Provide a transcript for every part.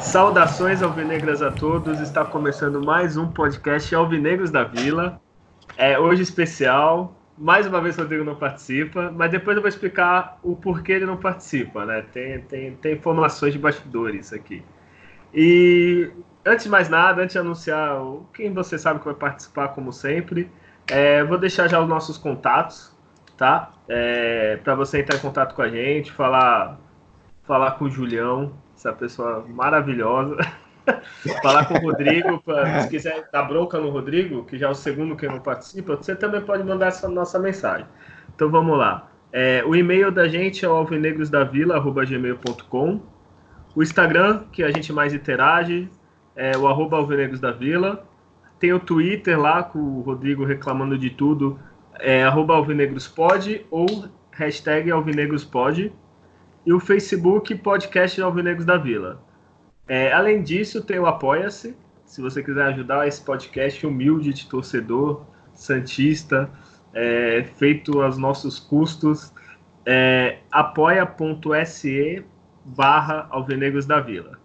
Saudações alvinegras a todos. Está começando mais um podcast Alvinegros da Vila. É hoje especial. Mais uma vez o Rodrigo não participa, mas depois eu vou explicar o porquê ele não participa, né? Tem, tem, tem informações de bastidores aqui. E antes de mais nada, antes de anunciar quem você sabe que vai participar, como sempre, é, vou deixar já os nossos contatos, tá? É, para você entrar em contato com a gente, falar, falar com o Julião, essa pessoa maravilhosa. Falar com o Rodrigo, pra, se quiser dar bronca no Rodrigo, que já é o segundo que não participa, você também pode mandar essa nossa mensagem. Então vamos lá. É, o e-mail da gente é o alvinegrosdavila.gmail.com O Instagram, que a gente mais interage, é o arroba alvinegros da vila. Tem o Twitter lá, com o Rodrigo reclamando de tudo, é arroba alvinegrospod ou hashtag alvinegrospod e o Facebook Podcast Alvinegros da Vila. É, além disso, tem o Apoia-se, se você quiser ajudar esse podcast humilde de torcedor, santista, é, feito aos nossos custos, é, apoia.se barra Alvinegros da Vila.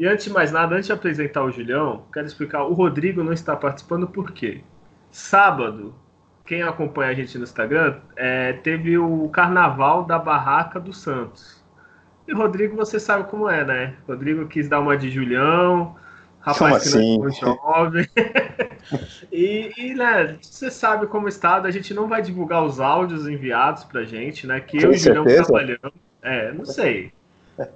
E antes de mais nada, antes de apresentar o Julião, quero explicar, o Rodrigo não está participando por quê? Sábado, quem acompanha a gente no Instagram, é, teve o Carnaval da Barraca do Santos. E Rodrigo, você sabe como é, né? Rodrigo quis dar uma de Julião, rapaz como que assim? não é jovem. e, e, né, você sabe como está, a gente não vai divulgar os áudios enviados pra gente, né? Que eu e o Julião trabalhamos. É, não sei.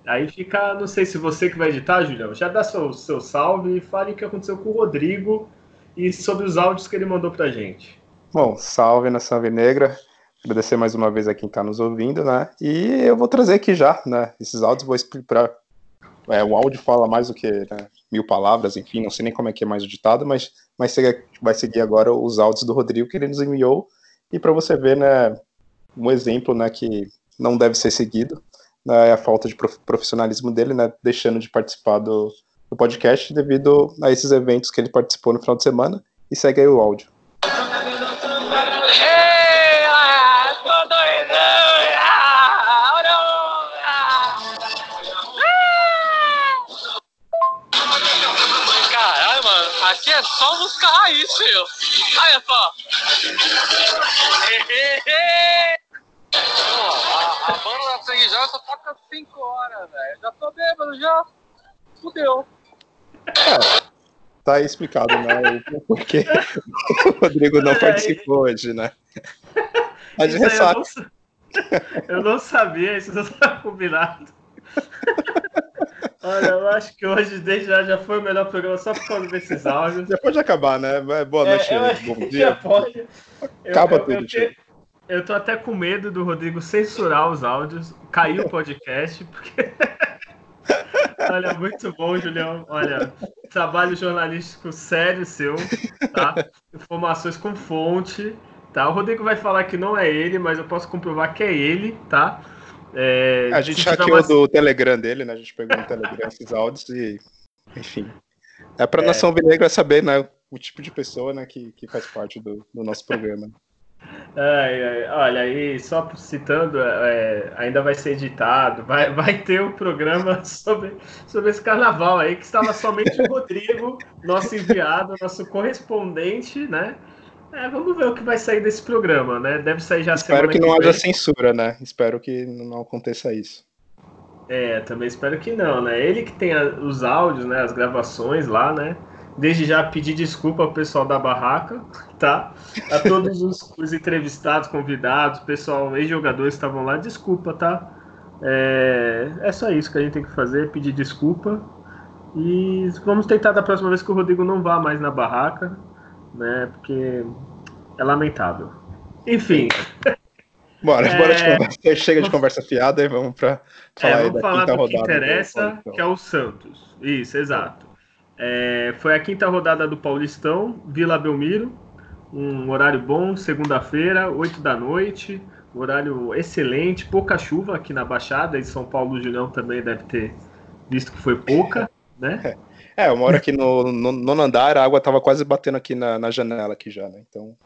Aí fica, não sei se você que vai editar, Julião, já dá seu, seu salve e fale o que aconteceu com o Rodrigo e sobre os áudios que ele mandou pra gente. Bom, salve nação negra. Agradecer mais uma vez a quem está nos ouvindo, né? E eu vou trazer aqui já, né? Esses áudios, vou explicar. É, o áudio fala mais do que né, mil palavras, enfim, não sei nem como é que é mais o ditado, mas, mas vai seguir agora os áudios do Rodrigo que ele nos enviou. E para você ver, né, um exemplo, né, que não deve ser seguido, né, é a falta de profissionalismo dele, né, deixando de participar do, do podcast devido a esses eventos que ele participou no final de semana. E segue aí o áudio. Só música raiz, filho. Olha só. a, a banda da Sangue Joga só toca 5 horas, velho. Já tô bêbado, já. Fudeu. É, tá aí explicado, né? O porquê o Rodrigo não é. participou hoje, né? A gente ressaca. Eu, não, eu não sabia, isso não estava combinado. Olha, eu acho que hoje desde já, já foi o melhor programa só por causa desses áudios. Já pode acabar, né? Boa é, noite, é, bom dia. Já pode. Acaba eu, tudo, eu, eu, eu tô até com medo do Rodrigo censurar os áudios, cair o podcast, porque. Olha, muito bom, Julião. Olha, trabalho jornalístico sério seu, tá? Informações com fonte, tá? O Rodrigo vai falar que não é ele, mas eu posso comprovar que é ele, tá? É, a gente hackeou mais... do Telegram dele, né? A gente pegou no Telegram esses áudios e, enfim. É para a é... nação vinegra saber, né? O tipo de pessoa né, que, que faz parte do, do nosso programa. Ai, ai, olha, aí só citando, é, ainda vai ser editado, vai, vai ter um programa sobre, sobre esse carnaval aí, que estava somente o Rodrigo, nosso enviado, nosso correspondente, né? É, vamos ver o que vai sair desse programa, né? Deve sair já Espero que não haja censura, né? Espero que não aconteça isso. É, também espero que não, né? Ele que tem os áudios, né? As gravações lá, né? Desde já pedir desculpa ao pessoal da barraca, tá? A todos os, os entrevistados, convidados, pessoal, ex-jogadores que estavam lá, desculpa, tá? É, é só isso que a gente tem que fazer, pedir desculpa. E vamos tentar da próxima vez que o Rodrigo não vá mais na barraca, né? Porque é lamentável. Enfim. Bora, é... bora de conversa. Chega de conversa fiada e vamos para falar, é, vamos falar do que interessa, do que é o Santos. Isso, exato. É, foi a quinta rodada do Paulistão, Vila Belmiro, um horário bom, segunda-feira, 8 da noite. horário excelente, pouca chuva aqui na Baixada, em São Paulo o Julião também deve ter visto que foi pouca, né? É, eu moro aqui no, no, no andar, a água tava quase batendo aqui na, na janela aqui já, né? Então.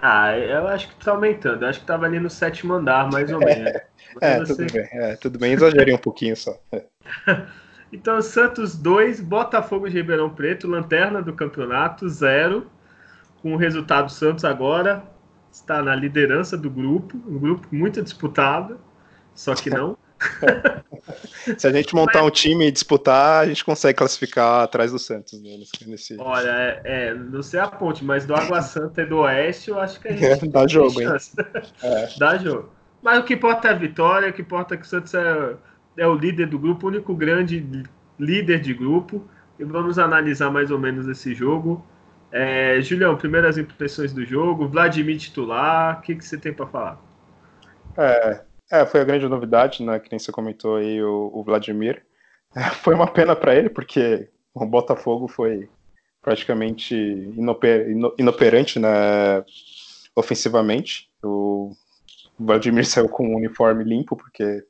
Ah, eu acho que tá aumentando. Eu acho que tava ali no sétimo andar, mais ou menos. é, você... tudo bem. É, tudo bem, exagerei um pouquinho só. então, Santos 2, Botafogo de Ribeirão Preto, lanterna do campeonato, zero. Com o resultado, Santos agora está na liderança do grupo, um grupo muito disputado, só que não. Se a gente montar Mas... um time e disputar, a gente consegue classificar atrás do Santos. Né, nesse... Olha, é, é, não sei a ponte, mas do Água Santa e do Oeste, eu acho que a gente dá jogo, hein? É. Dá jogo. Mas o que importa é a vitória, o que importa é que o Santos é, é o líder do grupo, o único grande líder de grupo. E vamos analisar mais ou menos esse jogo. É, Julião, primeiras impressões do jogo, Vladimir titular, o que, que você tem para falar? É, é, foi a grande novidade, né? Que nem você comentou aí, o, o Vladimir. É, foi uma pena para ele, porque o Botafogo foi praticamente inoper, inoperante né, ofensivamente. O Vladimir saiu com um uniforme limpo, porque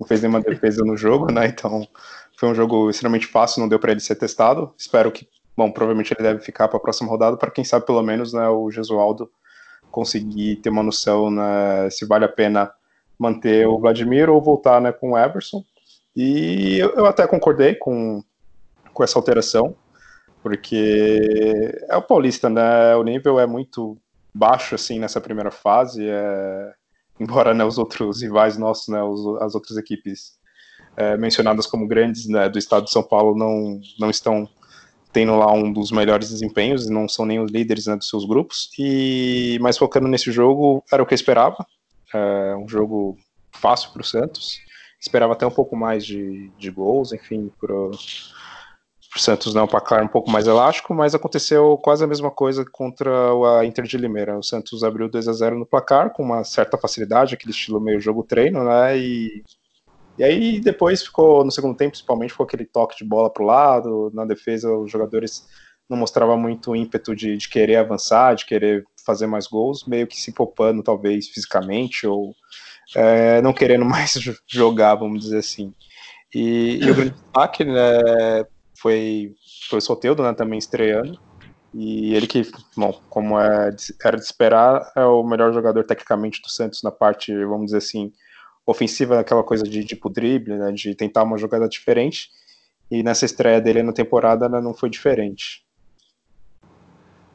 não fez nenhuma defesa no jogo, né? Então foi um jogo extremamente fácil, não deu para ele ser testado. Espero que, bom, provavelmente ele deve ficar para a próxima rodada, para quem sabe pelo menos né, o Gesualdo conseguir ter uma noção né, se vale a pena manter o Vladimir ou voltar né, com o Everson. E eu, eu até concordei com, com essa alteração, porque é o Paulista, né? O nível é muito baixo assim nessa primeira fase. É... Embora né, os outros rivais nossos, né, os, as outras equipes é, mencionadas como grandes né, do estado de São Paulo não, não estão tendo lá um dos melhores desempenhos, não são nem os líderes né, dos seus grupos. E mas focando nesse jogo, era o que eu esperava. É um jogo fácil para o Santos. Esperava até um pouco mais de, de gols, enfim, para o Santos não placar um pouco mais elástico, mas aconteceu quase a mesma coisa contra a Inter de Limeira. O Santos abriu 2 a 0 no placar com uma certa facilidade, aquele estilo meio jogo-treino, né? E, e aí depois ficou, no segundo tempo, principalmente, ficou aquele toque de bola para o lado. Na defesa, os jogadores não mostravam muito ímpeto de, de querer avançar, de querer fazer mais gols, meio que se poupando, talvez, fisicamente, ou é, não querendo mais jogar, vamos dizer assim. E, e o grande destaque né, foi, foi o Soteldo, né, também estreando, e ele que, bom, como é, era de esperar, é o melhor jogador tecnicamente do Santos na parte, vamos dizer assim, ofensiva, aquela coisa de tipo drible, né, de tentar uma jogada diferente, e nessa estreia dele na temporada né, não foi diferente.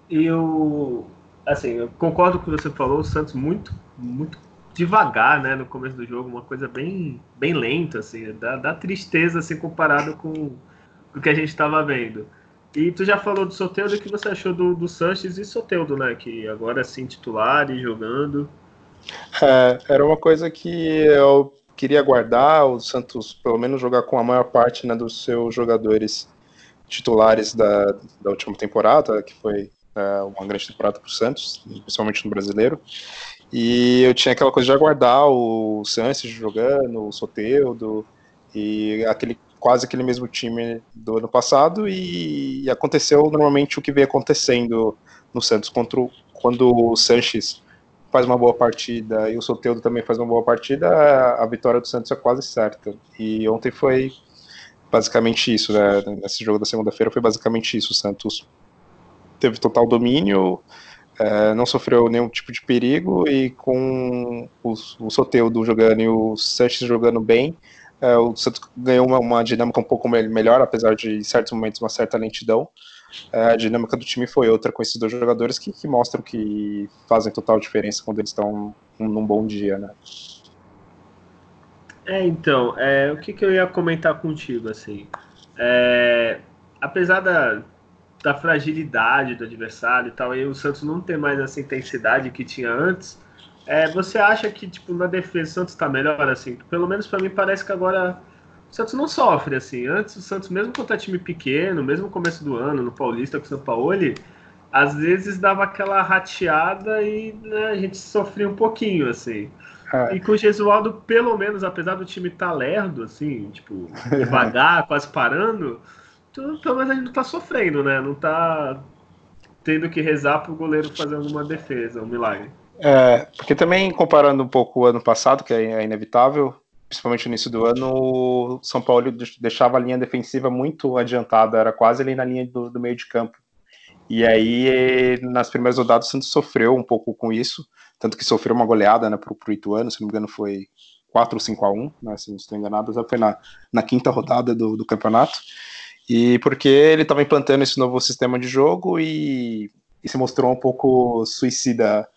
E eu, assim, eu concordo com o que você falou, o Santos muito, muito devagar, né, no começo do jogo, uma coisa bem, bem lenta, assim, dá, dá tristeza, assim, comparado com, o que a gente estava vendo. E tu já falou do Soteudo, o que você achou do, do Sanches e Soteudo, né, que agora, sim, titular e jogando. É, era uma coisa que eu queria guardar, o Santos pelo menos jogar com a maior parte né, dos seus jogadores titulares da, da última temporada, que foi é, uma grande temporada para o Santos, principalmente no brasileiro. E eu tinha aquela coisa de aguardar o Sanches jogando, o Soteudo, e aquele quase aquele mesmo time do ano passado, e, aconteceu normalmente o que vem acontecendo no Santos contra o, quando o Sanches faz uma boa partida e o Soteudo também faz uma boa partida, a vitória do Santos é quase certa. E ontem foi basicamente isso, né? Nesse jogo da segunda-feira foi basicamente isso. O Santos teve total domínio, é, não sofreu nenhum tipo de perigo e com o, o Soteudo jogando e o Sanches jogando bem, é, o Santos ganhou uma, uma, dinâmica um pouco melhor, apesar de em certos momentos uma certa lentidão. É, a dinâmica do time foi outra com esses dois jogadores que, que mostram que fazem total diferença quando eles estão num bom dia, né? É, então, é, o que, que eu ia comentar contigo, assim, é, apesar da, da fragilidade do adversário e tal, e o Santos não tem mais essa intensidade que tinha antes, é, você acha que, tipo, na defesa o Santos está melhor, assim? Pelo menos para mim parece que agora o Santos não sofre, assim. Antes o Santos, mesmo contra time pequeno, mesmo no começo do ano, no Paulista com o São Paulo, às vezes dava aquela rateada e né, a gente sofria um pouquinho, assim. É. E com o Gesualdo, pelo menos, apesar do time estar tá lerdo, assim, tipo, devagar, quase parando, tu, pelo menos a gente não tá sofrendo, né? Não tá tendo que rezar pro goleiro fazer alguma defesa, um milagre. É, porque também comparando um pouco o ano passado, que é inevitável, principalmente no início do ano, o São Paulo deixava a linha defensiva muito adiantada, era quase ali na linha do, do meio de campo. E aí, nas primeiras rodadas, o Santos sofreu um pouco com isso, tanto que sofreu uma goleada né, para o Ituano, se não me engano foi 4 ou 5 a 1 né, se não estou enganado, já foi na, na quinta rodada do, do campeonato. E porque ele estava implantando esse novo sistema de jogo e, e se mostrou um pouco suicida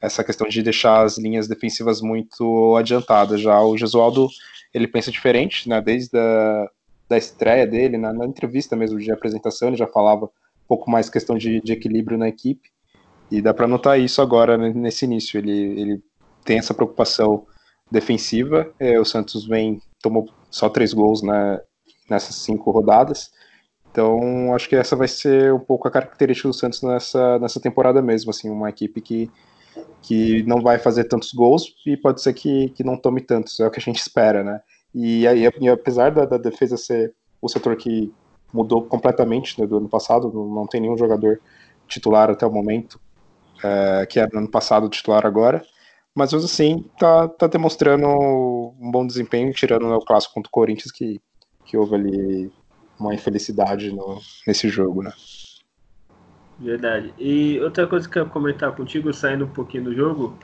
essa questão de deixar as linhas defensivas muito adiantadas. Já o Gesualdo, ele pensa diferente, né? Desde a da estreia dele, na, na, entrevista mesmo de apresentação, ele já falava um pouco mais questão de, de equilíbrio na equipe. E dá para notar isso agora né, nesse início. Ele, ele tem essa preocupação defensiva. É, o Santos vem tomou só três gols né, nessas cinco rodadas. Então, acho que essa vai ser um pouco a característica do Santos nessa, nessa temporada mesmo, assim, uma equipe que que não vai fazer tantos gols e pode ser que, que não tome tantos, é o que a gente espera, né? E aí, apesar da, da, defesa ser o setor que mudou completamente né, do ano passado, não, tem nenhum jogador titular até o momento, é, que era no ano passado titular agora, mas assim tá, tá demonstrando um bom desempenho, tirando o clássico contra o Corinthians, que, que houve ali uma infelicidade no, nesse jogo, né? Verdade. E outra coisa que eu quero comentar contigo, saindo um pouquinho do jogo,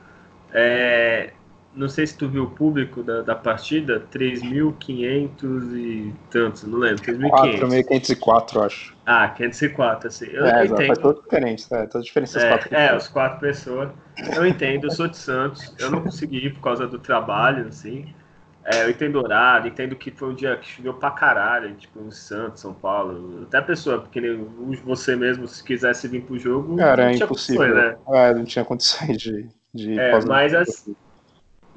é, não sei se tu viu o público da, da partida, 3.500 e tantos, não lembro, 3.500. 4.504, acho. Ah, 504, assim. Eu é, entendo. Faz toda diferença, é, toda diferença é, quatro é, os quatro pessoas. Eu entendo, eu sou de Santos, eu não consegui ir por causa do trabalho, assim. É, eu entendo horário, entendo que foi um dia que choveu pra caralho, tipo, em Santos, São Paulo. Até a pessoa, porque você mesmo, se quisesse vir pro jogo. Cara, é impossível. Condições, né? É, não tinha condições de. de é, mas, assim,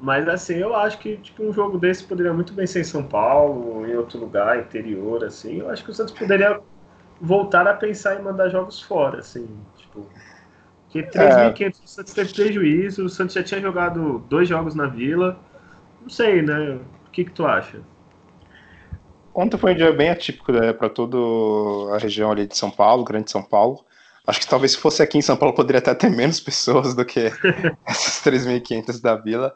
mas assim, eu acho que tipo, um jogo desse poderia muito bem ser em São Paulo, em outro lugar, interior, assim. Eu acho que o Santos poderia voltar a pensar em mandar jogos fora, assim, tipo. Porque 3.500 é. o Santos teve prejuízo, o Santos já tinha jogado dois jogos na Vila não sei, né? O que, que tu acha? Ontem foi um dia bem atípico né, para toda a região ali de São Paulo, Grande São Paulo. Acho que talvez se fosse aqui em São Paulo poderia até ter menos pessoas do que essas 3.500 da Vila.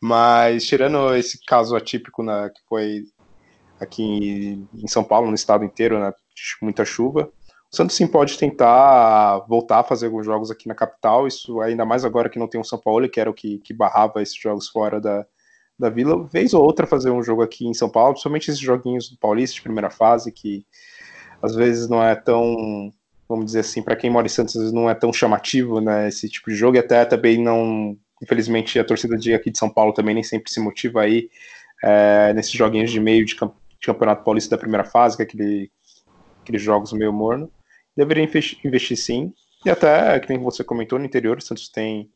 Mas tirando esse caso atípico né, que foi aqui em São Paulo, no estado inteiro, né, muita chuva, o Santos sim pode tentar voltar a fazer alguns jogos aqui na capital. Isso ainda mais agora que não tem o São Paulo, que era o que, que barrava esses jogos fora da, da Vila, vez ou outra fazer um jogo aqui em São Paulo, principalmente esses joguinhos do Paulista de primeira fase, que às vezes não é tão, vamos dizer assim, para quem mora em Santos, não é tão chamativo, né, esse tipo de jogo, e até também não, infelizmente, a torcida de aqui de São Paulo também nem sempre se motiva aí é, nesses joguinhos de meio de, camp de, campeonato paulista da primeira fase, que é aquele, aqueles jogos meio morno, deveria investir, sim, e até, que nem você comentou, no interior, Santos tem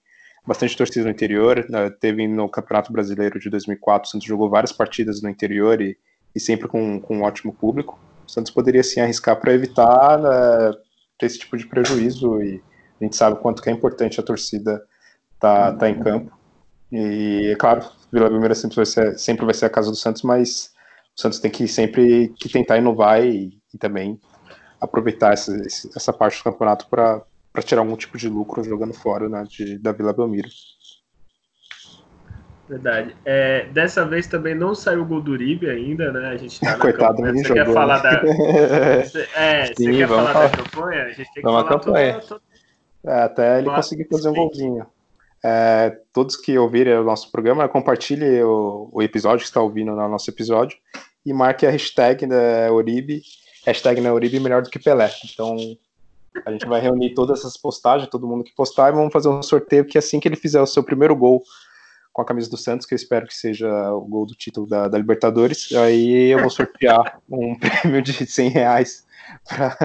bastante torcida no interior. Né? Teve no Campeonato Brasileiro de 2004, o Santos jogou várias partidas no interior e, e sempre com, com um ótimo público. O Santos poderia sim arriscar para evitar né, ter esse tipo de prejuízo e a gente sabe o quanto que é importante a torcida tá, tá em campo. E é claro, Vila Belmiro sempre vai ser, sempre vai ser a casa do Santos, mas o Santos tem que sempre que tentar inovar e, e também aproveitar essa, essa parte do campeonato para para tirar algum tipo de lucro jogando fora né, de, da Vila Belmiro. Verdade. É, dessa vez também não saiu o gol do Uribe ainda, né? A gente tá Coitado, campanha. Você jogou, quer falar da. é, Sim, você quer falar, falar, da campanha? A gente tem que falar campanha. Toda, É, até ele conseguir fazer um golzinho. É, todos que ouvirem o nosso programa, compartilhe o, o episódio que está ouvindo no nosso episódio e marque a hashtag da Uribe, hashtag na Uribe melhor do que Pelé. Então, a gente vai reunir todas essas postagens, todo mundo que postar, e vamos fazer um sorteio que assim que ele fizer o seu primeiro gol com a camisa do Santos, que eu espero que seja o gol do título da, da Libertadores, aí eu vou sortear um prêmio de 100 reais. Pra,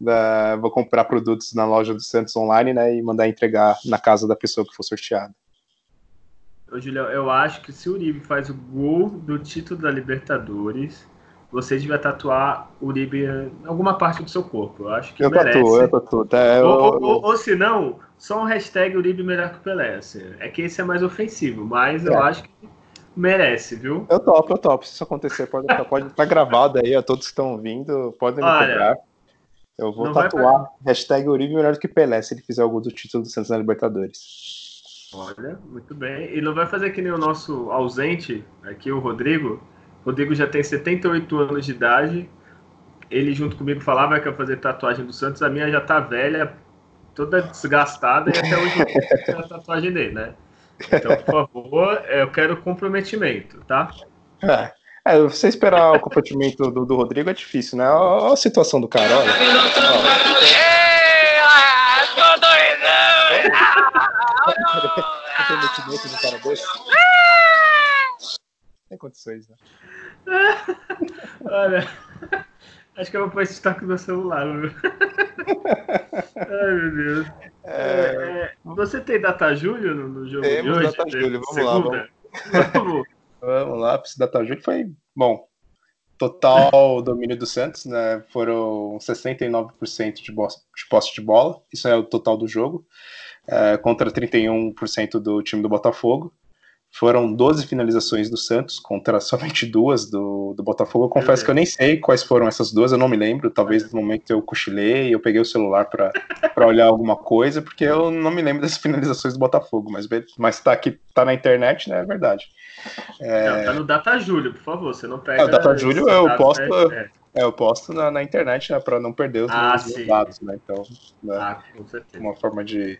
da, vou comprar produtos na loja do Santos online, né, e mandar entregar na casa da pessoa que for sorteada. Ô, Julião, eu acho que se o Uribe faz o gol do título da Libertadores, você devia tatuar Uribe em alguma parte do seu corpo. Eu acho que eu merece. Tatuo, eu tatuo, tá, eu... Ou, ou, ou, ou, se não, só um hashtag Uribe melhor que o Pelé. Assim. É que esse é mais ofensivo, mas é. eu acho que merece, viu? Eu topo, eu topo. Se isso acontecer, pode estar pode tá gravado aí, a todos que estão vindo, podem me Olha, cobrar. Eu vou tatuar pra... hashtag Uribe melhor do que Pelé, se ele fizer algo do título do Santos na Libertadores. Olha, muito bem. E não vai fazer que nem o nosso ausente aqui, o Rodrigo. Rodrigo já tem 78 anos de idade. Ele junto comigo falava que ia fazer tatuagem do Santos. A minha já tá velha, toda desgastada e até hoje não tem a tatuagem dele, né? Então, por favor, eu quero comprometimento, tá? É. É, você esperar o comprometimento do, do Rodrigo é difícil, né? Olha a situação do cara, olha. Comprometimento do cara desse. Tem condições, né? olha, acho que eu vou pôr esse destaque no celular, meu. Ai, meu Deus. É... É, você tem data julho no, no jogo Temos de hoje? data julho, vamos lá. Vamos. vamos. Vamos lá, esse data julho foi bom. Total domínio do Santos, né? Foram 69% de, de posse de bola, isso é o total do jogo, é, contra 31% do time do Botafogo. Foram 12 finalizações do Santos contra somente duas do, do Botafogo. Eu confesso que eu nem sei quais foram essas duas, eu não me lembro. Talvez no momento eu cochilei, eu peguei o celular para olhar alguma coisa, porque eu não me lembro das finalizações do Botafogo, mas, mas tá aqui, tá na internet, né? É verdade. É... Não, tá no Data Júlio, por favor, você não pega. É, o Data Júlio eu posto, né? é. eu posto na, na internet, né, para não perder os ah, dados, né? Então, né, ah, com certeza. uma forma de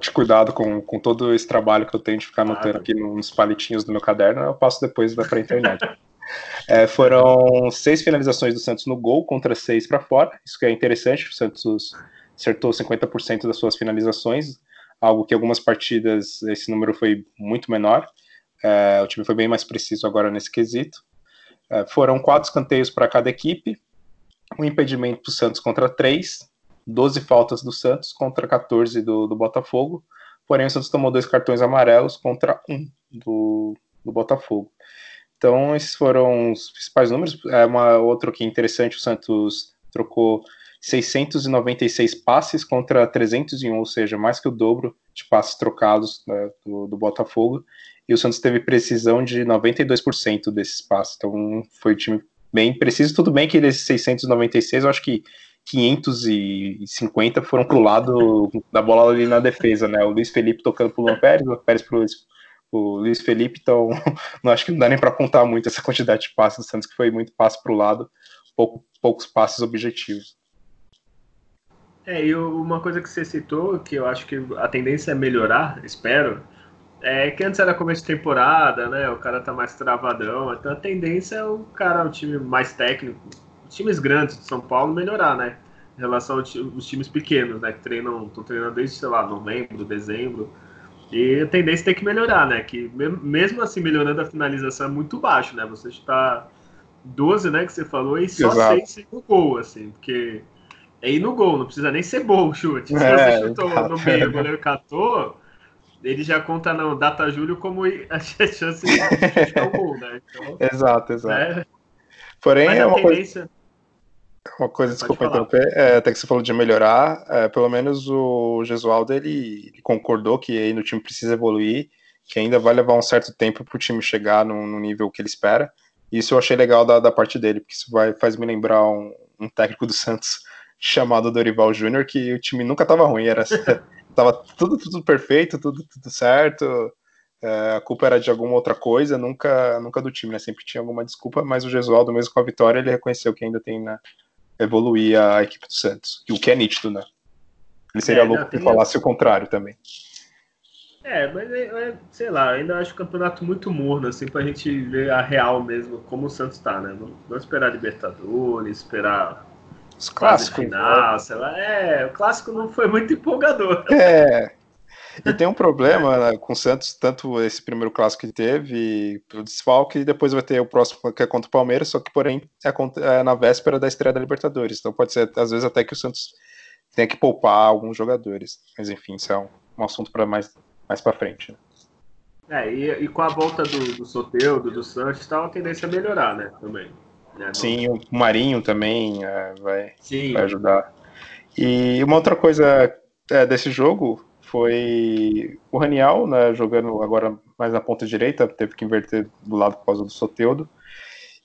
de cuidado com, com todo esse trabalho que eu tenho de ficar anotando aqui nos palitinhos do meu caderno, eu passo depois para a internet. é, foram seis finalizações do Santos no gol contra seis para fora, isso que é interessante, o Santos acertou 50% das suas finalizações, algo que algumas partidas esse número foi muito menor, é, o time foi bem mais preciso agora nesse quesito. É, foram quatro escanteios para cada equipe, um impedimento para o Santos contra três, 12 faltas do Santos contra 14 do, do Botafogo. Porém, o Santos tomou dois cartões amarelos contra um do, do Botafogo. Então, esses foram os principais números. É uma outro que é interessante, o Santos trocou 696 passes contra 301, ou seja, mais que o dobro de passes trocados né, do, do, Botafogo. E o Santos teve precisão de 92% desses passes. Então, foi um time bem preciso. Tudo bem que desses 696, eu acho que 550 foram pro lado da bola ali na defesa, né? O Luiz Felipe tocando pro Luan Pérez, o Pérez pro Luiz, Luiz Felipe, então não acho que não dá nem para contar muito essa quantidade de passes do Santos, que foi muito passe pro lado, pouco, poucos passes objetivos. É, e uma coisa que você citou, que eu acho que a tendência é melhorar, espero, é que antes era começo de temporada, né? O cara tá mais travadão, então a tendência é o cara, o time mais técnico, times grandes de São Paulo melhorar, né? Em relação aos times pequenos, né? Que treinam, estão treinando desde, sei lá, novembro, dezembro. E a tendência tem que melhorar, né? Que mesmo assim, melhorando a finalização é muito baixo, né? Você está 12, né? Que você falou, e só Exato. 6 no gol, assim, porque é ir no gol, não precisa nem ser bom o chute. Se é, você chutou no meio, o goleiro catou, ele já conta no Data Júlio como a chance de chutar o gol, né? Então, exato, exato. Né? Porém, é uma tendência... coisa uma coisa, desculpa interromper, é, até que você falou de melhorar, é, pelo menos o Gesualdo ele, ele, concordou que aí no time precisa evoluir, que ainda vai levar um certo tempo para o time chegar no, no, nível que ele espera. Isso eu achei legal da, da parte dele, porque isso vai, faz me lembrar um, um técnico do Santos chamado Dorival Júnior, que o time nunca estava ruim, era tava tudo, tudo perfeito, tudo, tudo certo, é, a culpa era de alguma outra coisa, nunca, nunca do time, né? Sempre tinha alguma desculpa, mas o Gesualdo, mesmo com a vitória, ele reconheceu que ainda tem na, evoluir a equipe do Santos. O que é nítido, né? Ele seria é, louco se falasse o contrário também. É, mas é, é, sei lá, ainda acho o campeonato muito morno, assim, pra gente ver a real mesmo, como o Santos tá, né? Não, esperar Libertadores, esperar os clássicos. Final, né? sei lá. É, o clássico não foi muito empolgador. É, e tem um problema né, com o Santos, tanto esse primeiro clássico que teve, o desfalque, e depois vai ter o próximo que é contra o Palmeiras, só que porém é, é, na véspera da estreia da Libertadores. Então pode ser, às vezes, até que o Santos tenha que poupar alguns jogadores. Mas enfim, isso é um, um assunto para mais, mais para frente. Né? É, e, e, com a volta do, do Soteudo, do Santos, tá uma tendência a melhorar, né? Também. Né, Sim, o Marinho também é, vai, vai ajudar. E uma outra coisa é, desse jogo foi o Raniel, né, jogando agora mais na ponta direita, teve que inverter do lado por causa do Soteudo.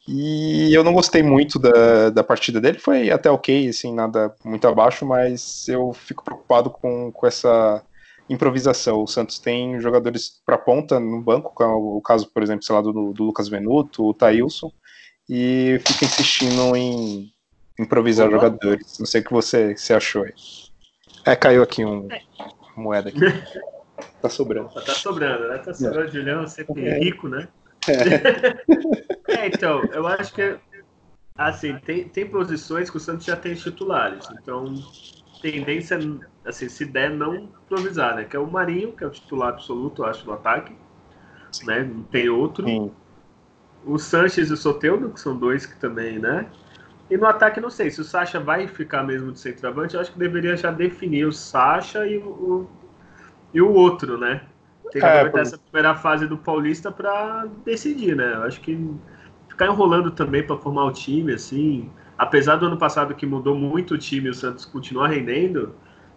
E eu não gostei muito da, da partida dele, foi até ok, assim, nada muito abaixo, mas eu fico preocupado com, com essa improvisação. O Santos tem jogadores para ponta no banco, é o caso, por exemplo, sei lá, do, do Lucas Venuto, o Thailson, e fica insistindo em improvisar Olá. jogadores. Não sei o que você, você achou aí. É, caiu aqui um é. Moeda aqui. Tá sobrando. Tá sobrando, né? Tá sobrando, é. Julião, sempre é. rico, né? É. é. então, eu acho que assim, tem, tem posições que o Santos já tem titulares, então tendência, assim, se der, não improvisar, né? Que é o Marinho, que é o titular absoluto, eu acho, do ataque, né? Não tem outro. Sim. O Sanches e o Soteldo, que são dois que também, né? E no ataque, não sei, se o Sacha vai ficar mesmo de centroavante, eu acho que deveria já definir o Sacha e o, e o outro, né? Tem que é, aproveitar essa primeira fase do Paulista para decidir, né? Eu acho que ficar enrolando também para formar o time, assim, apesar do ano passado que mudou muito o time e o Santos continuar rendendo,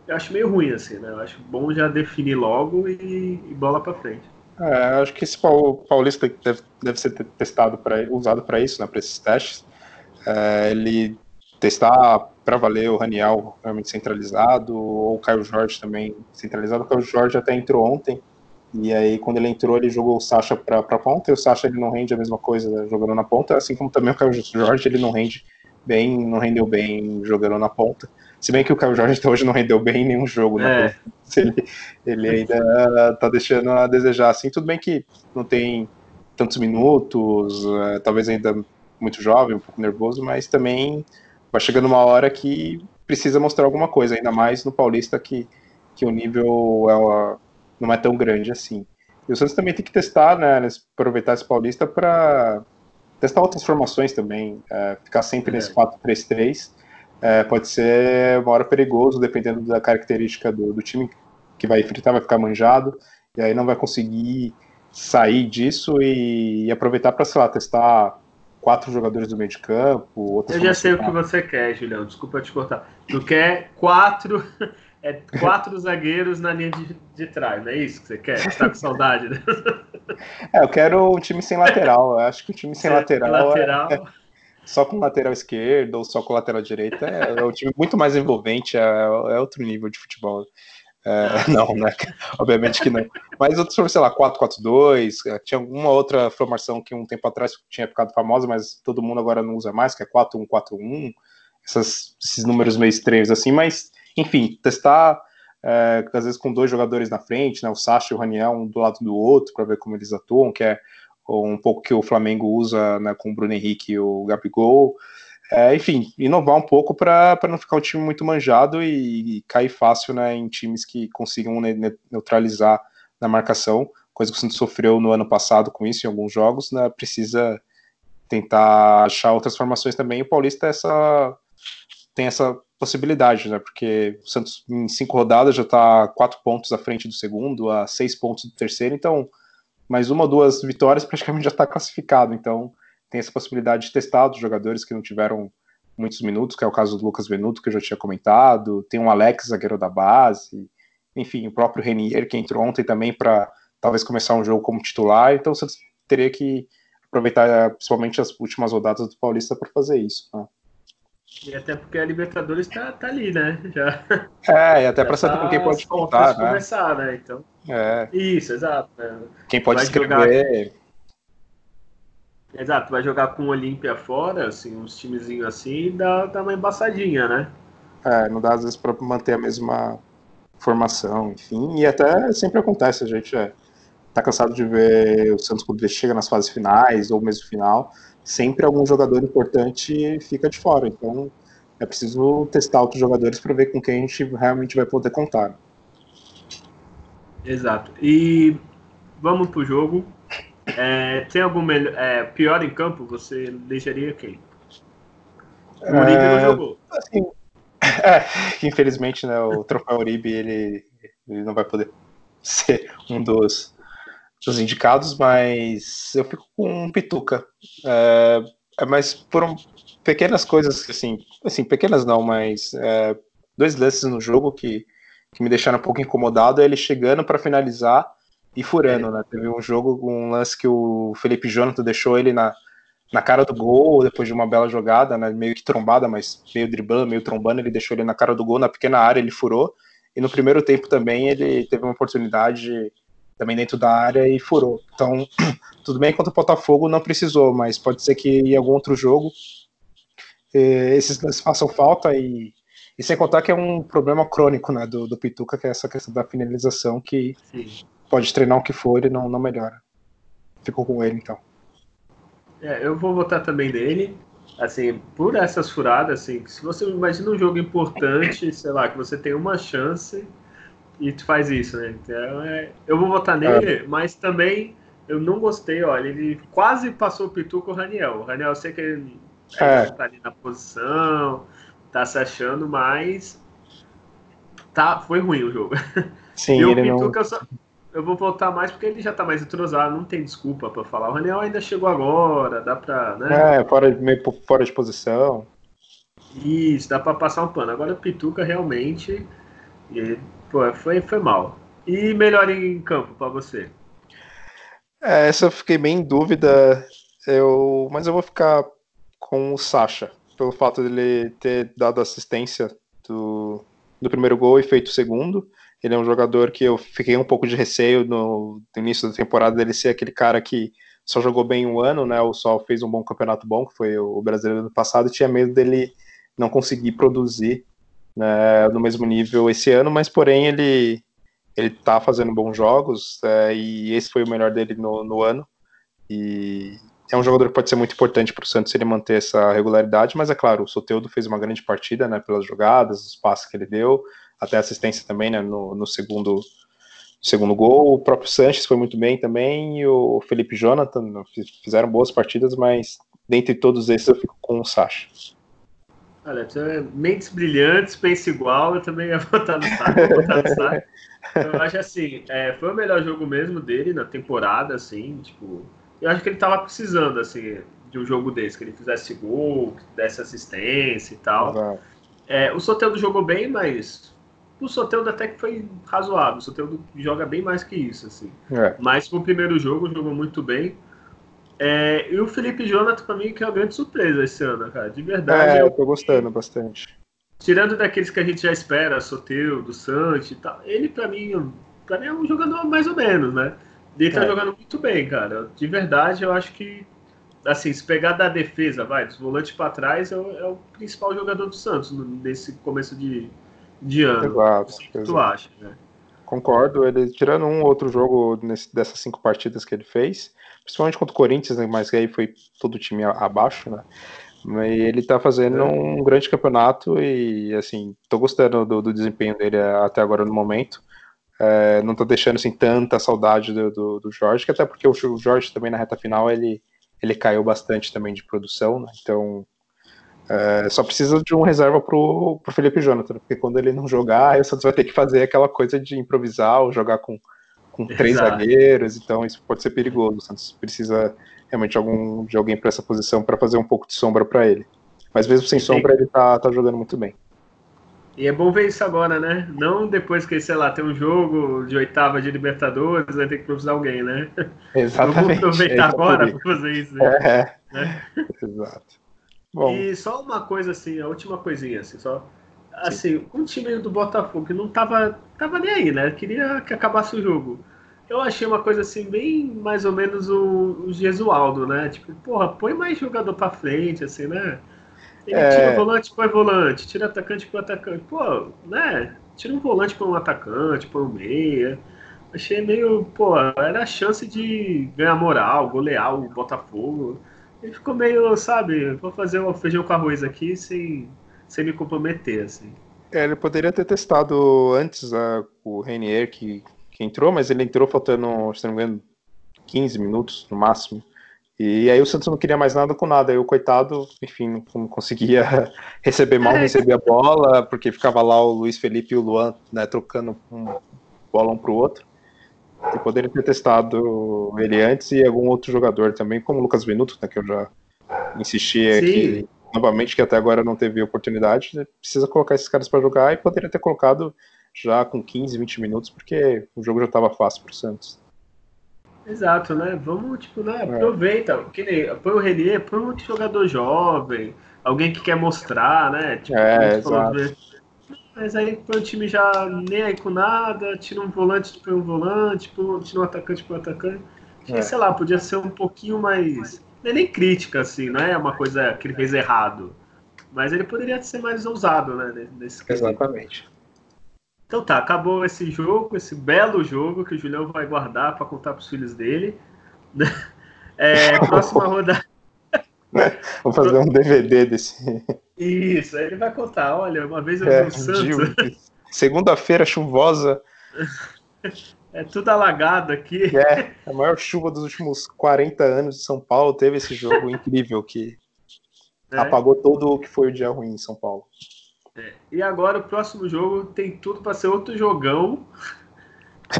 eu acho meio ruim, assim, né? Eu acho bom já definir logo e, e bola para frente. É, acho que esse Paulista deve, deve ser testado para usado para isso, né? Para esses testes é, ele testar para valer o Raniel realmente centralizado, ou o Caio Jorge também centralizado. O Caio Jorge até entrou ontem, e aí quando ele entrou, ele jogou o Sacha para ponta, e o Sacha ele não rende a mesma coisa jogando na ponta, assim como também o Caio Jorge ele não rende bem, não rendeu bem jogando na ponta. Se bem que o Caio Jorge até hoje não rendeu bem em nenhum jogo, né? É. Ele, ele ainda tá deixando a desejar. Assim, tudo bem que não tem tantos minutos, é, talvez ainda muito jovem, um pouco nervoso, mas também vai chegando uma hora que precisa mostrar alguma coisa, ainda mais no Paulista que, que o nível é, não é tão grande assim. E o Santos também tem que testar, né, aproveitar esse Paulista para testar outras formações também, é, ficar sempre é. nesse 4-3-3 é, pode ser uma hora perigoso, dependendo da característica do, do time que vai enfrentar, vai ficar manjado, e aí não vai conseguir sair disso e, e aproveitar para, sei lá, testar quatro jogadores do meio de campo. Eu já sei o que você quer, Julião. Desculpa te cortar. Tu quer quatro, é, quatro zagueiros na linha de, de trás, não é isso que você quer? Você tá com saudade, né? É, eu quero um time sem lateral. Eu acho que o time sem lateral, lateral... É, só com lateral esquerdo ou só com lateral direita é, é um time muito mais envolvente, é, é outro nível de futebol. É, não, né? Obviamente que não. Mas outros, sei lá, 4-4-2, é, tinha alguma outra formação que um tempo atrás tinha ficado famosa, mas todo mundo agora não usa mais, que é 4-1-4-1, esses números meio estranhos assim, mas, enfim, testar, é, às vezes com dois jogadores na frente, né, o Sacha e o Raniel, um do lado do outro, para ver como eles atuam, que é um pouco que o Flamengo usa né, com o Bruno Henrique e o Gabigol, é, enfim, inovar um pouco para não ficar um time muito manjado e, e cair fácil né, em times que consigam ne neutralizar na marcação, coisa que o Santos sofreu no ano passado com isso em alguns jogos, né, precisa tentar achar outras formações também. O Paulista essa, tem essa possibilidade, né, porque o Santos em cinco rodadas já está quatro pontos à frente do segundo, a seis pontos do terceiro, então mais uma ou duas vitórias praticamente já está classificado, então tem essa possibilidade de testar os jogadores que não tiveram muitos minutos, que é o caso do Lucas Venuto, que eu já tinha comentado, tem um Alex, zagueiro da base, enfim, o próprio Renier, que entrou ontem também para talvez começar um jogo como titular, então você teria que aproveitar principalmente as últimas rodadas do Paulista para fazer isso. Né? E até porque a Libertadores está tá ali, né? Já, é, e até para saber tá com quem pode contar, né? começar, né? Então, é. Isso, exato. Né? Quem pode Vai escrever... Jogar Exato, vai jogar com o Olímpia fora, assim, uns timezinhos assim, dá, dá uma embaçadinha, né? É, não dá às vezes para manter a mesma formação, enfim, e até sempre acontece, a gente é, tá cansado de ver o Santos quando chega nas fases finais ou mesmo final, sempre algum jogador importante fica de fora, então é preciso testar outros jogadores para ver com quem a gente realmente vai poder contar. Exato. E vamos pro jogo. É, tem algum melhor, é, pior em campo? Você deixaria quem? O Uribe é, não jogou. Assim, é, infelizmente, né, o troféu Uribe ele, ele não vai poder ser um dos, dos indicados, mas eu fico com um Pituca. É, é mas por um, pequenas coisas, assim, assim, pequenas não, mas é, dois lances no jogo que, que me deixaram um pouco incomodado é ele chegando para finalizar e furando, é. né? Teve um jogo, um lance que o Felipe Jonathan deixou ele na, na cara do gol, depois de uma bela jogada, né? meio que trombada, mas meio driblando, meio trombando, ele deixou ele na cara do gol, na pequena área ele furou, E no primeiro tempo também ele teve uma oportunidade também dentro da área e furou. Então, tudo bem contra o Botafogo não precisou, mas pode ser que em algum outro jogo eh, esses lances façam falta e, e sem contar que é um problema crônico né, do, do Pituca, que é essa questão da finalização que Sim. Pode treinar o que for e não, não melhora. Ficou com ele então. É, eu vou votar também nele assim, por essas furadas, assim, se você imagina um jogo importante, sei lá, que você tem uma chance e tu faz isso, né? Então, é, eu vou votar nele, é. mas também eu não gostei, olha, ele quase passou o Pitu com o Raniel. O Raniel, eu sei que ele é. tá ali na posição, tá se achando, mas tá, foi ruim o jogo. Sim, e o Pituca não... só, eu vou voltar mais porque ele já tá mais entrosado, não tem desculpa para falar. O Raniel ainda chegou agora, dá pra. Né? É, fora, meio fora de posição. Isso, dá pra passar um pano. Agora o Pituca realmente. E, pô, foi, foi mal. E melhor em campo para você? É, essa eu fiquei bem em dúvida. Eu, mas eu vou ficar com o Sacha, pelo fato dele ter dado assistência do, do primeiro gol e feito o segundo. Ele é um jogador que eu fiquei um pouco de receio no, no início da temporada dele ser aquele cara que só jogou bem um ano, né? Ou só fez um bom campeonato bom, que foi o brasileiro do passado, e tinha medo dele não conseguir produzir né, no mesmo nível esse ano, mas porém ele ele tá fazendo bons jogos é, e esse foi o melhor dele no, no ano e é um jogador que pode ser muito importante para o Santos ele manter essa regularidade, mas é claro, o Soteudo fez uma grande partida, né, pelas jogadas, os passes que ele deu, até assistência também, né, no, no segundo segundo gol. O próprio Sanches foi muito bem também, e o Felipe Jonathan fizeram boas partidas, mas dentre todos esses eu fico com o Sacha. Olha, mentes brilhantes, pensa igual, eu também ia votar no Sacha. votar no Sacha. Eu acho assim, é, foi o melhor jogo mesmo dele na temporada, assim, tipo, eu acho que ele tava precisando, assim, de um jogo desse, que ele fizesse gol, que desse assistência e tal. É, o Soteldo jogou bem, mas o Soteldo até que foi razoável. O Soteldo joga bem mais que isso, assim. É. Mas no primeiro jogo jogou muito bem. É, e o Felipe Jonathan, pra mim, que é uma grande surpresa esse ano, cara. De verdade. É, eu tô gostando bastante. Tirando daqueles que a gente já espera, Soteldo, Santos e tal, ele pra mim, pra mim é um jogador mais ou menos, né? Ele tá é. jogando muito bem, cara. De verdade, eu acho que, assim, se pegar da defesa, vai, dos volantes para trás, é o, é o, principal jogador do Santos nesse começo de, de ano. Exato. O que tu acha, né? Concordo, ele tirando um outro jogo nesse, dessas cinco partidas que ele fez, principalmente contra o Corinthians, né, mas aí foi todo o time abaixo, né? Mas ele tá fazendo é. um grande campeonato e, assim, tô gostando do, do desempenho dele até agora no momento. É, não tô deixando, assim, tanta saudade do, do, do, Jorge, que até porque o Jorge também na reta final, ele, ele caiu bastante também de produção, né? Então, é, só precisa de um reserva pro, pro Felipe Jonathan, porque quando ele não jogar, aí o Santos vai ter que fazer aquela coisa de improvisar ou jogar com, com três Exato. zagueiros, então isso pode ser perigoso. O Santos precisa realmente de, algum, de alguém para essa posição para fazer um pouco de sombra para ele. Mas mesmo sem sombra, ele tá, tá jogando muito bem. E é bom ver isso agora, né? Não depois que, sei lá, tem um jogo de oitava de Libertadores, vai ter que improvisar alguém, né? Exatamente. Vamos aproveitar agora para fazer isso. Né? É, né? exato. Bom. E só uma coisa assim, a última coisinha, assim, só. Assim, Sim. um time do Botafogo que não tava, tava nem aí, né? Queria que acabasse o jogo. Eu achei uma coisa assim, bem mais ou menos o, o Gesualdo, né? Tipo, porra, põe mais jogador pra frente, assim, né? Ele é... tira volante, põe volante, tira atacante, põe atacante. Pô, né? Tira um volante, põe um atacante, põe um meia. Achei meio, pô, era a chance de ganhar moral, golear o Botafogo. Ele ficou meio, sabe, vou fazer o feijão com arroz aqui sem, sem me comprometer, assim. É, ele poderia ter testado antes uh, o Renier que, que entrou, mas ele entrou faltando, se não me engano, 15 minutos no máximo. E aí o Santos não queria mais nada com nada. Aí o coitado, enfim, não conseguia receber mal, receber a bola, porque ficava lá o Luiz Felipe e o Luan, né, trocando um bola um pro outro. E poderia ter testado ele antes e algum outro jogador também, como o Lucas Venuto, né, que eu já insisti aqui novamente, que até agora não teve oportunidade. Precisa colocar esses caras para jogar e poderia ter colocado já com 15, 20 minutos, porque o jogo já estava fácil para o Santos. Exato, né? Vamos, tipo, né? É. Aproveita. Que nem, põe o Renier, põe um jogador jovem, alguém que quer mostrar, né? Tipo, é, exato. Falou, Mas aí o time já nem aí com nada, tira um volante põe um volante, tira um atacante põe um atacante. Acho É. que, sei lá, podia ser um pouquinho mais. Não é nem crítica, assim, não é uma coisa que ele fez errado. Mas ele poderia ser mais ousado, né? Nesse. Exatamente. Então tá, acabou esse jogo, esse belo jogo que o Julião vai guardar para contar para os filhos dele. É, próxima rodada. Vou fazer um DVD desse. Isso, aí ele vai contar. Olha, uma vez eu É, vi o Santos, de- Segunda-feira chuvosa. é tudo alagado aqui. É, a maior chuva dos últimos 40 anos de São Paulo teve esse jogo incrível que né? apagou todo o que foi o dia ruim em São Paulo. E agora o próximo jogo tem tudo para ser outro jogão.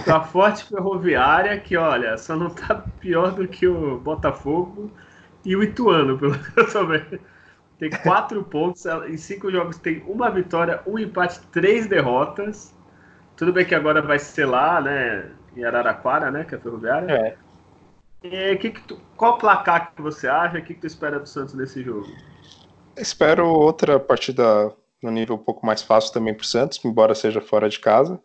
Com a Forte Ferroviária, que olha, só não tá pior do que o Botafogo e o Ituano, pelo que eu vendo. Tem quatro pontos, em cinco jogos tem uma vitória, um empate, três derrotas. Tudo bem que agora vai ser lá, né? Em Araraquara, né? Que é a Ferroviária. É. E, que que tu- qual placar que você acha? O que, que tu espera do Santos nesse jogo? Espero outra partida no nível um pouco mais fácil também para o Santos, embora seja fora de casa.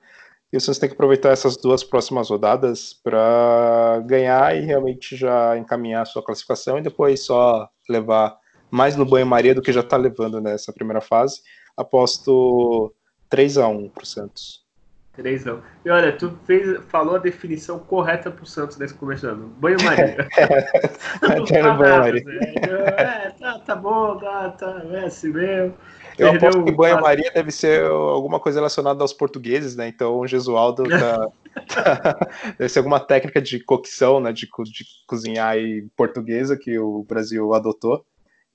E o Santos tem que aproveitar essas duas próximas rodadas para ganhar e realmente já encaminhar a sua classificação e depois só levar mais no banho-maria do que já está levando nessa primeira fase. Aposto 3 a 1 para o Santos. Três não. E olha, tu fez, falou a definição correta pro Santos nesse começo. Banho-maria. Eterno tá banho-maria. velho. É, tá, tá bom, tá, tá, é assim mesmo. Eu Perdeu aposto que banho-maria deve ser alguma coisa relacionada aos portugueses, né? Então o Gesualdo tá, tá- deve ser alguma técnica de cocção, né? De, de cozinhar portuguesa que o Brasil adotou.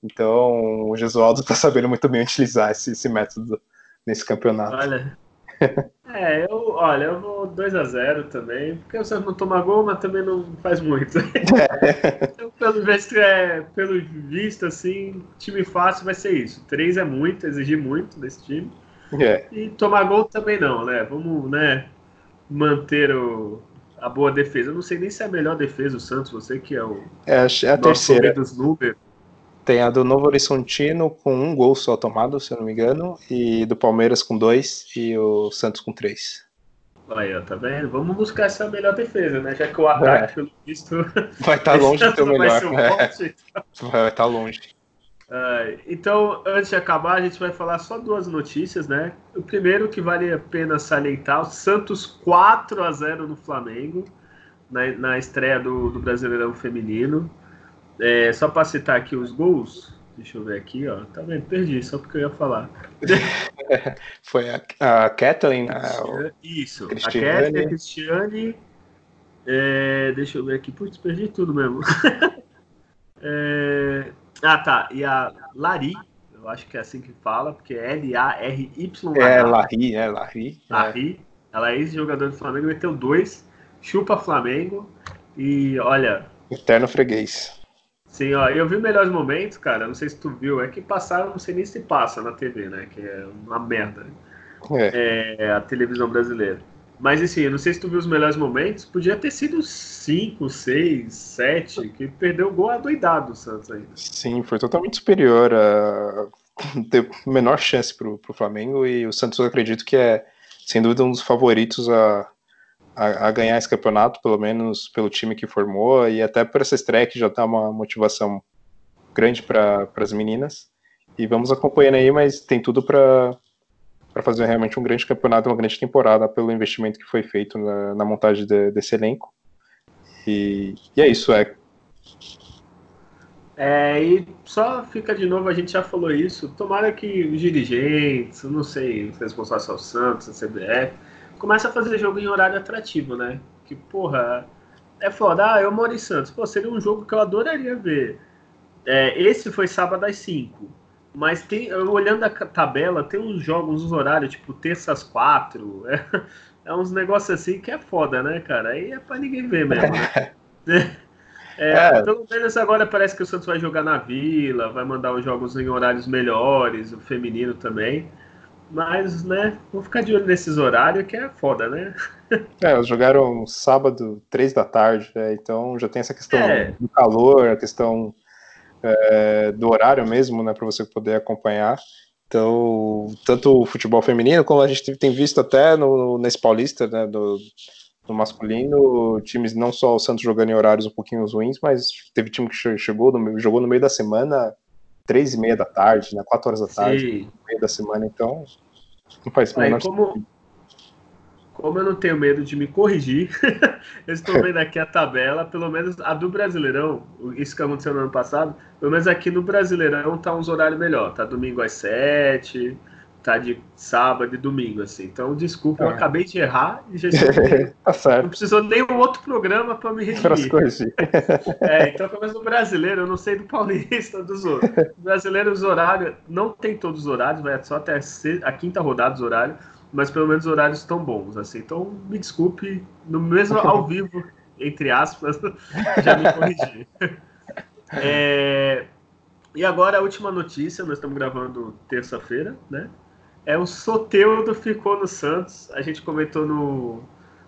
Então o Gesualdo tá sabendo muito bem utilizar esse, esse método nesse campeonato. Olha. É, eu, olha, eu vou 2x0 também, porque o Santos não toma gol, mas também não faz muito. Então, pelo visto, é, pelo visto, assim, time fácil vai ser isso. 3 é muito, exigir muito desse time. É, E tomar gol também não, né? Vamos, né, manter o, a boa defesa. Eu não sei nem se é a melhor defesa o Santos, você que é o é a, é a terceira. dos números. Tem a do Novo Horizontino com um gol só tomado, se eu não me engano, e do Palmeiras com dois e o Santos com três. Aí, ó, tá vendo? Vamos buscar essa melhor defesa, né? Já que o ataque, pelo visto, Vai estar É. Tá longe de ter o não vai melhor. ser um É, forte. vai estar longe. Ai, então, antes de acabar, a gente vai falar só duas notícias, né? O primeiro que vale a pena salientar, o Santos 4 a 0 no Flamengo, na, na estreia do, do Brasileirão Feminino. É, só para citar aqui os gols, deixa eu ver aqui, ó. Tá vendo? Perdi, só porque eu ia falar. Foi a, a Kathleen, a- o- Isso, Cristiane. a Kézia, a Cristiane. é, deixa eu ver aqui, putz, perdi tudo mesmo. É, ah, tá. E a Lari, eu acho que é assim que fala, porque é L-A-R-Y. é Larry, é Larry. é. Lari. Ela é ex-jogadora do Flamengo, meteu dois, chupa Flamengo. E olha, Eterno freguês. Sim, ó, eu vi melhores momentos, cara. Não sei se tu viu, é que passaram, não sei nem se passa na TV, né? Que é uma merda. É. é, a televisão brasileira. Mas assim, eu não sei se tu viu os melhores momentos, podia ter sido 5, 6, 7, que perdeu o gol adoidado o Santos ainda. Sim, foi totalmente superior a ter menor chance pro, pro Flamengo e o Santos eu acredito que é sem dúvida um dos favoritos a, a, a ganhar esse campeonato, pelo menos pelo time que formou e até por essa estreia que já dá uma motivação grande para as meninas. E vamos acompanhando aí, mas tem tudo para fazer realmente um grande campeonato, uma grande temporada pelo investimento que foi feito na, na montagem de- desse elenco. E, e é isso, é É, e só fica de novo, a gente já falou isso. Tomara que os dirigentes, não sei, os responsáveis ao Santos, a CBF, comece a fazer jogo em horário atrativo, né? Que, porra, é foda. Ah, eu moro em Santos. Pô, seria um jogo que eu adoraria ver. É, esse foi sábado às 5. Mas tem, olhando a tabela, tem uns jogos, uns horários, tipo terça às 4. É, é uns negócios assim que é foda, né, cara? Aí é pra ninguém ver mesmo, né? É, É. Pelo menos agora parece que o Santos vai jogar na Vila, vai mandar os jogos em horários melhores, o feminino também. Mas, né, vou ficar de olho nesses horários que é foda, né? É, eles jogaram sábado, três da tarde, né? então já tem essa questão É. do calor, a questão é, do horário mesmo, né, para você poder acompanhar. Então, tanto o futebol feminino, como a gente tem visto até no, nesse paulista, né, do, no masculino, times não só o Santos jogando em horários um pouquinho ruins, mas teve time que chegou no, jogou no meio da semana, três e meia da tarde, né, quatro horas da tarde, Sim. meio da semana, então não faz Aí, como, como eu não tenho medo de me corrigir, eu estou vendo aqui a tabela, pelo menos a do Brasileirão, isso que aconteceu no ano passado, pelo menos aqui no Brasileirão tá uns horários melhor, tá domingo às sete, tá de sábado e domingo, assim. Então, desculpa, eu é. acabei de errar e já tá certo. Não precisou nem um outro programa para me redimir. é, então, pelo menos no brasileiro, eu não sei do paulista, dos outros. No brasileiro, os horários, não tem todos os horários, vai só até a quinta rodada dos horários, mas pelo menos os horários estão bons, assim. Então, me desculpe, no mesmo ao vivo, entre aspas, já me corrigi. É, e agora a última notícia, nós estamos gravando terça-feira, né? É o Soteudo ficou no Santos. A gente comentou no,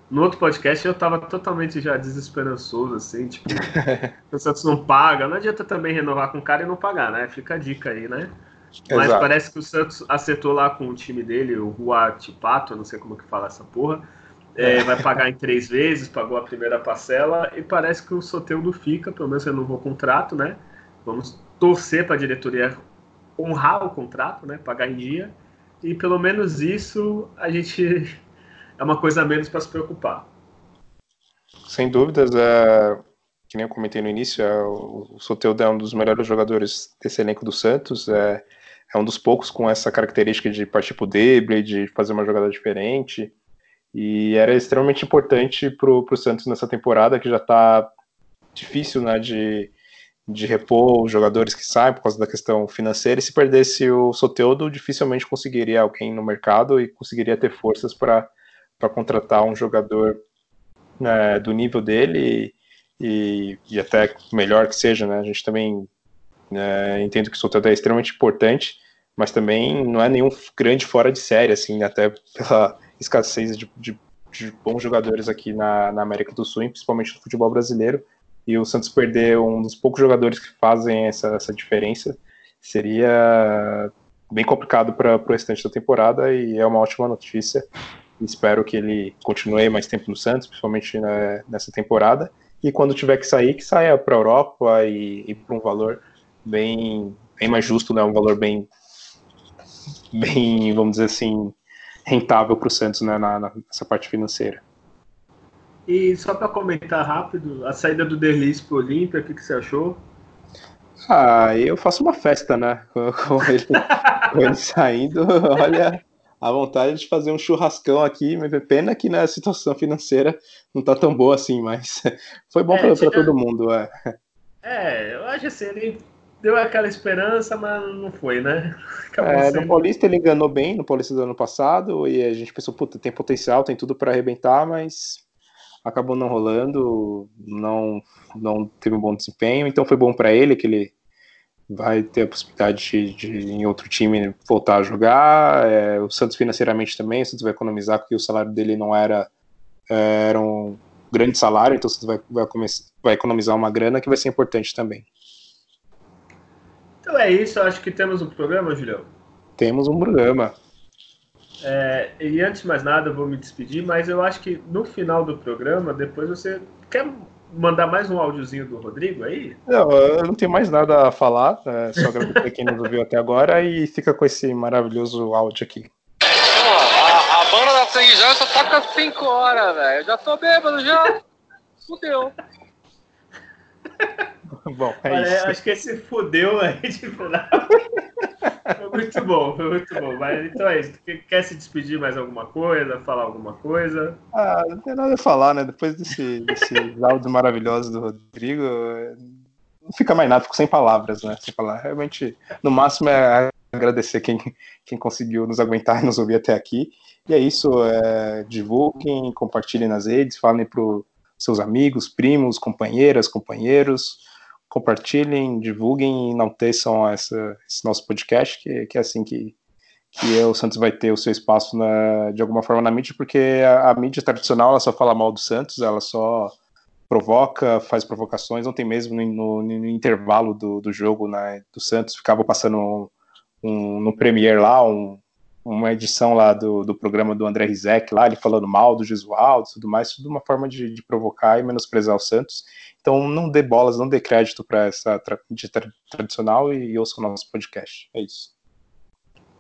no outro podcast, eu estava totalmente já desesperançoso, assim, tipo, o Santos não paga. Não adianta também renovar com o cara e não pagar, né? Fica a dica aí, né? Mas Exato. parece que o Santos acertou lá com o time dele, o Rua Tipato, eu não sei como que fala essa porra. É, vai pagar em três vezes, pagou a primeira parcela e parece que o Soteudo fica, pelo menos renovou o contrato, né? Vamos torcer para a diretoria honrar o contrato, né? Pagar em dia. E pelo menos isso a gente é uma coisa a menos para se preocupar. Sem dúvidas, é, que nem eu comentei no início, é, o Soteudo é um dos melhores jogadores desse elenco do Santos. É, é um dos poucos com essa característica de partir pro drible, de fazer uma jogada diferente. E era extremamente importante pro, pro Santos nessa temporada, que já está difícil, né, de, de repor os jogadores que saem por causa da questão financeira. E se perdesse o Soteudo, dificilmente conseguiria alguém no mercado e conseguiria ter forças para contratar um jogador é, do nível dele e, e, até melhor que seja, né? A gente também é, entende que o Soteudo é extremamente importante, mas também não é nenhum grande fora de série, assim, até pela escassez de, de, de bons jogadores aqui na, na, América do Sul, principalmente no futebol brasileiro. E o Santos perder um dos poucos jogadores que fazem essa, essa diferença seria bem complicado para o restante da temporada e é uma ótima notícia. Espero que ele continue mais tempo no Santos, principalmente nessa temporada. E quando tiver que sair, que saia para a Europa e, e um valor bem, bem mais justo, né? um valor bem bem, vamos dizer assim, rentável para o Santos né, na, nessa parte financeira. E só para comentar rápido, a saída do Derlis para o Olímpia, o que, que você achou? Ah, eu faço uma festa, né? Com, com, ele, com ele, saindo, olha, a vontade de fazer um churrascão aqui, mas é pena que na situação financeira não tá tão boa assim, mas foi bom é, para todo mundo. É. é, eu acho assim, ele deu aquela esperança, mas não foi, né? É, no Paulista ele enganou bem, no Paulista do ano passado, e a gente pensou, puta, tem potencial, tem tudo para arrebentar, mas acabou não rolando, não, não teve um bom desempenho, então foi bom para ele que ele vai ter a possibilidade de, de, em outro time voltar a jogar. É, o Santos financeiramente também, o Santos vai economizar porque o salário dele não era é, era um grande salário, então o Santos vai, vai, vai economizar uma grana que vai ser importante também. Então é isso, acho que temos um programa, Julião. Temos um programa. É, e antes de mais nada, eu vou me despedir, mas eu acho que no final do programa, depois você quer mandar mais um áudiozinho do Rodrigo aí? Não, eu não tenho mais nada a falar, é, só agradecer quem nos ouviu até agora e fica com esse maravilhoso áudio aqui. A, a banda da Sangue já só toca 5 horas, velho. Já tô bêbado já. Fudeu. Bom, é Olha, isso. Acho que esse fudeu aí de final. Foi muito bom, foi muito bom. Mas então é isso. Quer se despedir mais alguma coisa? Falar alguma coisa? Ah, não tem nada a falar, né? Depois desse, desse áudio maravilhoso do Rodrigo, não fica mais nada, fico sem palavras, né? Sem falar. Realmente, no máximo é agradecer quem, quem conseguiu nos aguentar e nos ouvir até aqui. E é isso. É, divulguem, compartilhem nas redes, falem para seus amigos, primos, companheiras, companheiros compartilhem, divulguem e enalteçam essa, esse nosso podcast, que, que é assim que, que o Santos vai ter o seu espaço na, de alguma forma na mídia, porque a, a, mídia tradicional ela só fala mal do Santos, ela só provoca, faz provocações. Ontem mesmo, no, no, no intervalo do, do jogo né, do Santos, ficava passando um, no Premiere lá, um, uma edição lá do, do programa do André Rizek lá, ele falando mal do Gesualdo tudo mais, tudo uma forma de, de, provocar e menosprezar o Santos. Então não dê bolas, não dê crédito para essa tra tra tradicional e, e ouça o nosso podcast. É isso.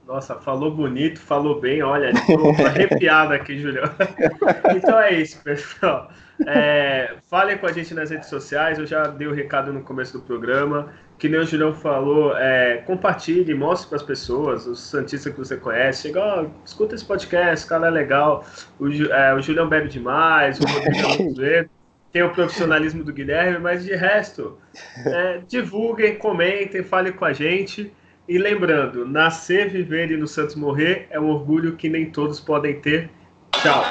Nossa, falou bonito, falou bem, olha, estou arrepiado aqui, Julião. então é isso, pessoal. É, falem com a gente nas redes sociais, eu já dei o recado no começo do programa. Que nem o Julião falou, é, compartilhe, mostre para as pessoas, os Santistas que você conhece. Chega, ó, escuta esse podcast, cara é legal. O, é, o Julião bebe demais, o Rodrigo é tem o profissionalismo do Guilherme, mas de resto, é, divulguem, comentem, falem com a gente. E lembrando, nascer, viver e no Santos morrer é um orgulho que nem todos podem ter. Tchau.